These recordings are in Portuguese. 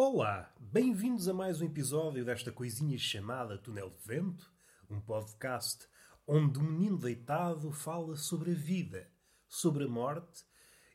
Olá, bem-vindos a mais um episódio desta coisinha chamada Túnel de Vento, um podcast onde um menino deitado fala sobre a vida, sobre a morte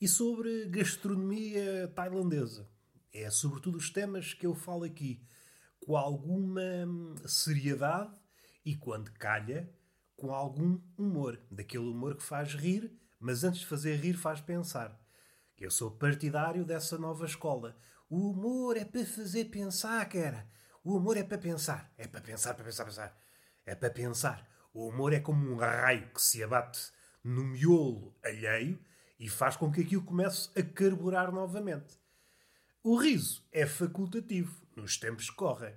e sobre gastronomia tailandesa. É sobretudo os temas que eu falo aqui, com alguma hum, seriedade e, quando calha, com algum humor. Daquele humor que faz rir, mas antes de fazer rir faz pensar. Eu sou partidário dessa nova escola. O humor é para fazer pensar, cara. O humor é para pensar. É para pensar, para pensar, pensar. É para pensar. O humor é como um raio que se abate no miolo alheio e faz com que aquilo comece a carburar novamente. O riso é facultativo nos tempos que correm.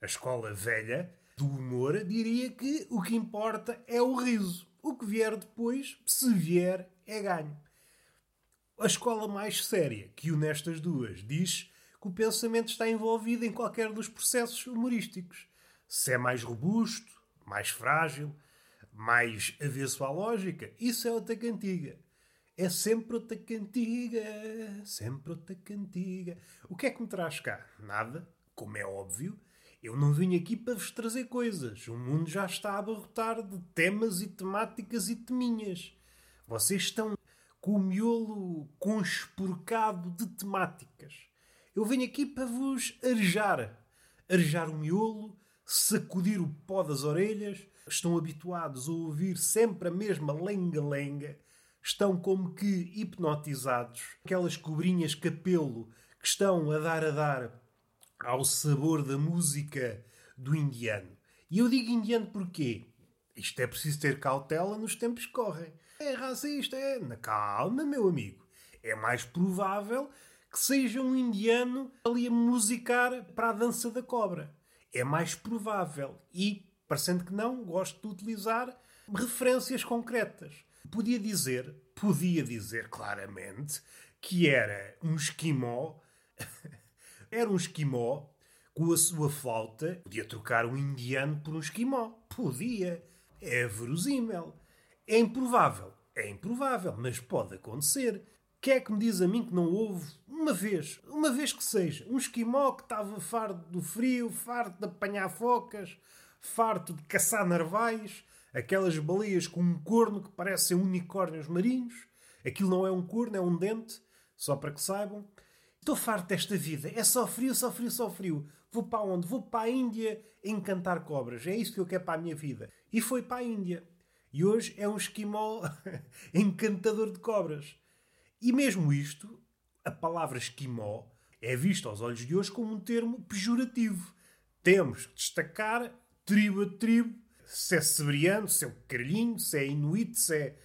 A escola velha do humor diria que o que importa é o riso. O que vier depois, se vier, é ganho. A escola mais séria, que une estas duas, diz que o pensamento está envolvido em qualquer dos processos humorísticos. Se é mais robusto, mais frágil, mais avesso à lógica, isso é outra cantiga. É sempre outra cantiga, sempre outra cantiga. O que é que me traz cá? Nada, como é óbvio. Eu não vim aqui para vos trazer coisas. O mundo já está a abarrotar de temas e temáticas e teminhas. Vocês estão com o miolo conspurcado de temáticas. Eu venho aqui para vos arejar. Arejar o miolo, sacudir o pó das orelhas. Estão habituados a ouvir sempre a mesma lenga-lenga. Estão como que hipnotizados. Aquelas cobrinhas capelo que estão a dar a dar ao sabor da música do indiano. E eu digo indiano porquê? Isto é preciso ter cautela nos tempos que correm. É racista, é. Calma, meu amigo. É mais provável que seja um indiano ali a musicar para a dança da cobra. É mais provável. E, parecendo que não, gosto de utilizar referências concretas. Podia dizer, podia dizer claramente, que era um esquimó era um esquimó com a sua flauta. Podia trocar um indiano por um esquimó. Podia. É verosímil. É improvável. É improvável, mas pode acontecer. Quem é que me diz a mim que não houve, uma vez, uma vez que seja, um esquimó que estava farto do frio, farto de apanhar focas, farto de caçar narvais, aquelas baleias com um corno que parecem unicórnios marinhos? Aquilo não é um corno, é um dente, só para que saibam. Estou farto desta vida. É só frio, só frio, só frio. Vou para onde? Vou para a Índia encantar cobras. É isso que eu quero para a minha vida. E foi para a Índia. E hoje é um esquimó encantador de cobras. E mesmo isto, a palavra esquimó é vista aos olhos de hoje como um termo pejorativo. Temos que destacar tribo a tribo, se é severiano, se é o caralhinho, se é inuit, se é...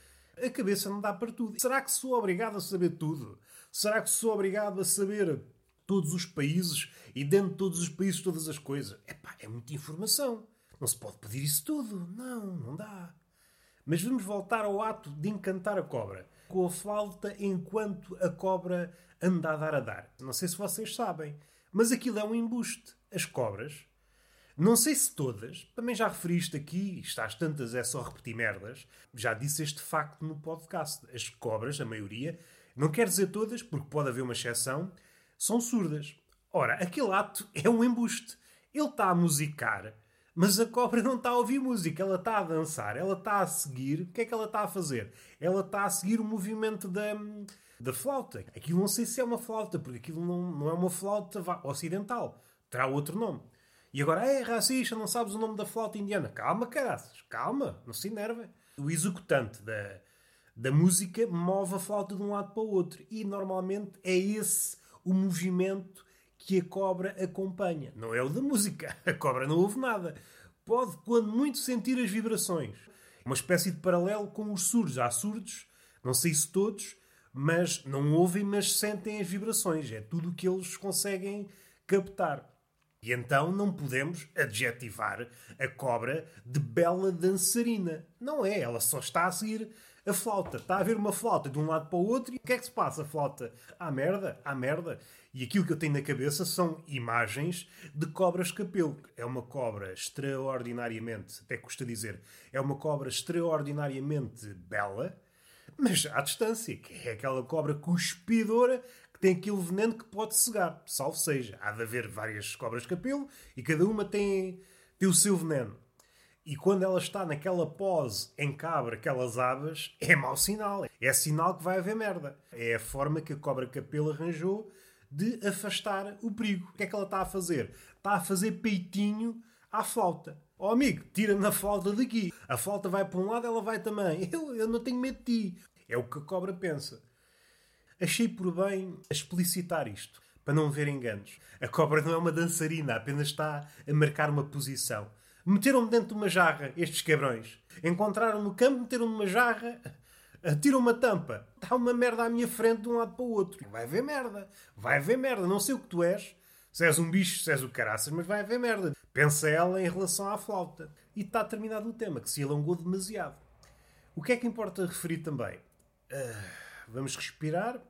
A cabeça não dá para tudo. Será que sou obrigado a saber tudo? Será que sou obrigado a saber todos os países e dentro de todos os países todas as coisas? Epá, é muita informação. Não se pode pedir isso tudo. Não, não dá. Mas vamos voltar ao ato de encantar a cobra. Com a flauta enquanto a cobra anda a dar a dar. Não sei se vocês sabem, mas aquilo é um embuste. As cobras, não sei se todas, também já referiste aqui, estás tantas é só repetir merdas, já disse este facto no podcast. As cobras, a maioria, não quer dizer todas, porque pode haver uma exceção, são surdas. Ora, aquele ato é um embuste. Ele está a musicar, mas a cobra não está a ouvir música, ela está a dançar, ela está a seguir. O que é que ela está a fazer? Ela está a seguir o movimento da, da flauta. Aquilo não sei se é uma flauta, porque aquilo não, não é uma flauta ocidental. Terá outro nome. E agora, é racista, não sabes o nome da flauta indiana. Calma, caraças, calma, não se enerva. O executante da, da música move a flauta de um lado para o outro. E normalmente é esse o movimento que a cobra acompanha. Não é o da música. A cobra não ouve nada. Pode, quando muito, sentir as vibrações. Uma espécie de paralelo com os surdos. Há surdos, não sei se todos, mas não ouvem, mas sentem as vibrações. É tudo o que eles conseguem captar. E então não podemos adjetivar a cobra de bela dançarina. Não é, ela só está a seguir a flauta. Está a haver uma flauta de um lado para o outro e o que é que se passa? A flauta. À merda, à merda. E aquilo que eu tenho na cabeça são imagens de cobras capelo. É uma cobra extraordinariamente, até custa dizer, é uma cobra extraordinariamente bela, mas à distância, que é aquela cobra cuspidora que tem aquele veneno que pode cegar. Salvo seja, há de haver várias cobras capelo e cada uma tem, tem o seu veneno. E quando ela está naquela pose em cabra, aquelas abas, é mau sinal. É sinal que vai haver merda. É a forma que a cobra capelo arranjou de afastar o perigo. O que é que ela está a fazer? Está a fazer peitinho à flauta. Ó oh, amigo, tira-me a flauta daqui. A flauta vai para um lado, ela vai também. Eu, eu não tenho medo de ti. É o que a cobra pensa. Achei por bem explicitar isto, para não haver enganos. A cobra não é uma dançarina, apenas está a marcar uma posição. Meteram-me dentro de uma jarra, estes cabrões. Encontraram-me no campo, meteram-me numa jarra, tiram uma tampa. Está uma merda à minha frente de um lado para o outro. Vai haver merda. Vai haver merda. Não sei o que tu és. Se és um bicho, se és o caraças, mas vai haver merda. Pensa ela em relação à flauta. E está terminado o tema, que se alongou demasiado. O que é que importa referir também? Uh, vamos respirar.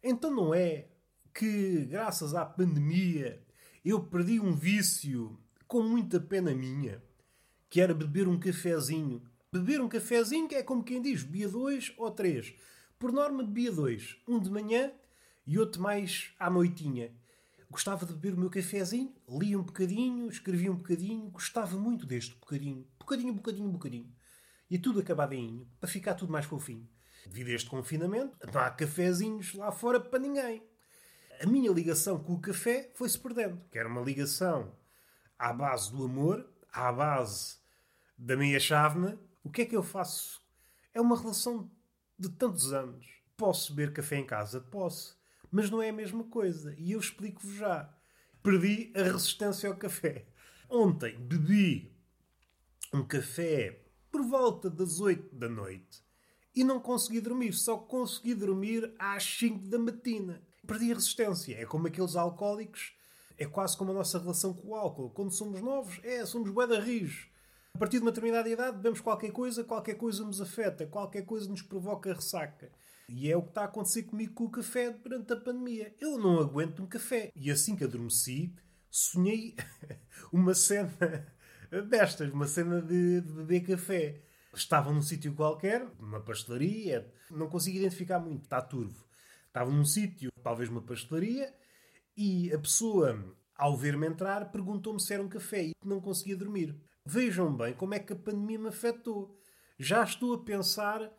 Então não é que, graças à pandemia, eu perdi um vício com muita pena minha, que era beber um cafezinho. Beber um cafezinho que é como quem diz, bebia dois ou três. Por norma, bebia dois. Um de manhã e outro mais à noitinha. Gostava de beber o meu cafezinho, lia um bocadinho, escrevia um bocadinho, gostava muito deste bocadinho. Bocadinho, bocadinho, bocadinho. E tudo acabadinho, para ficar tudo mais fofinho. Devido a este confinamento, não há cafezinhos lá fora para ninguém. A minha ligação com o café foi-se perdendo. Que era uma ligação à base do amor, à base da minha chávena, o que é que eu faço? É uma relação de tantos anos. Posso beber café em casa? Posso. Mas não é a mesma coisa. E eu explico-vos já. Perdi a resistência ao café. Ontem bebi um café por volta das 8 da noite e não consegui dormir. Só consegui dormir às 5 da matina. Perdi a resistência. É como aqueles alcoólicos é quase como a nossa relação com o álcool. Quando somos novos, é, somos bué da rijos. A partir de uma determinada idade, bebemos qualquer coisa, qualquer coisa nos afeta, qualquer coisa nos provoca ressaca. E é o que está a acontecer comigo com o café durante a pandemia. Eu não aguento um café. E assim que adormeci, sonhei uma cena destas, uma cena de, de beber café. Estava num sítio qualquer, numa pastelaria, não consigo identificar muito, está turvo. Estava num sítio, talvez uma pastelaria, e a pessoa, ao ver-me entrar, perguntou-me se era um café e não conseguia dormir. Vejam bem como é que a pandemia me afetou. Já estou a pensar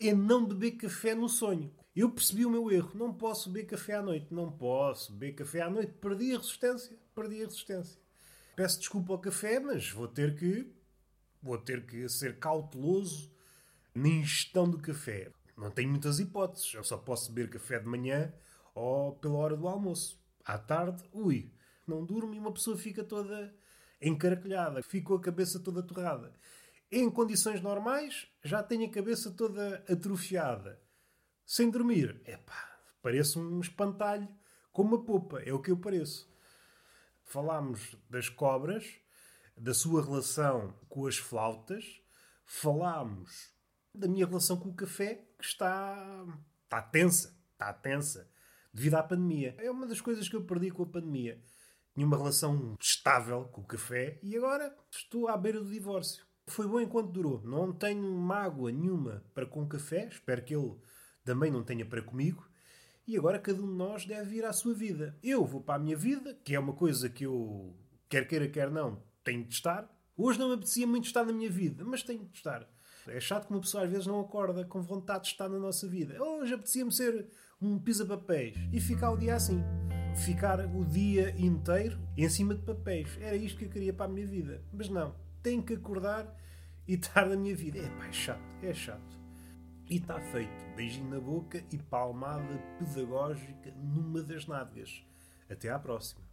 em não beber café no sonho. Eu percebi o meu erro. Não posso beber café à noite. Não posso beber café à noite. Perdi a resistência. Perdi a resistência. Peço desculpa ao café, mas vou ter que vou ter que ser cauteloso na ingestão do café. Não tenho muitas hipóteses. Eu só posso beber café de manhã ou pela hora do almoço à tarde, ui, não durmo e uma pessoa fica toda encaracolhada, fica com a cabeça toda torrada. Em condições normais, já tenho a cabeça toda atrofiada. Sem dormir, epá, pareço um espantalho com uma popa, é o que eu pareço. Falámos das cobras, da sua relação com as flautas, falámos da minha relação com o café, que está, está tensa, está tensa devido à pandemia. É uma das coisas que eu perdi com a pandemia. Tinha uma relação estável com o café e agora estou à beira do divórcio. Foi bom enquanto durou. Não tenho mágoa nenhuma para com o café. Espero que ele também não tenha para comigo. E agora cada um de nós deve ir à sua vida. Eu vou para a minha vida, que é uma coisa que eu, quer queira, quer não, tenho de estar. Hoje não me apetecia muito estar na minha vida, mas tenho de estar. É chato que uma pessoa às vezes não acorda com vontade de estar na nossa vida. Hoje apetecia-me ser um pisa-papéis e ficar o dia assim. Ficar o dia inteiro em cima de papéis. Era isto que eu queria para a minha vida. Mas não, tenho que acordar e estar na minha vida. É pá, é chato, é chato. E está feito. Beijinho na boca e palmada pedagógica numa das nádegas. Até à próxima.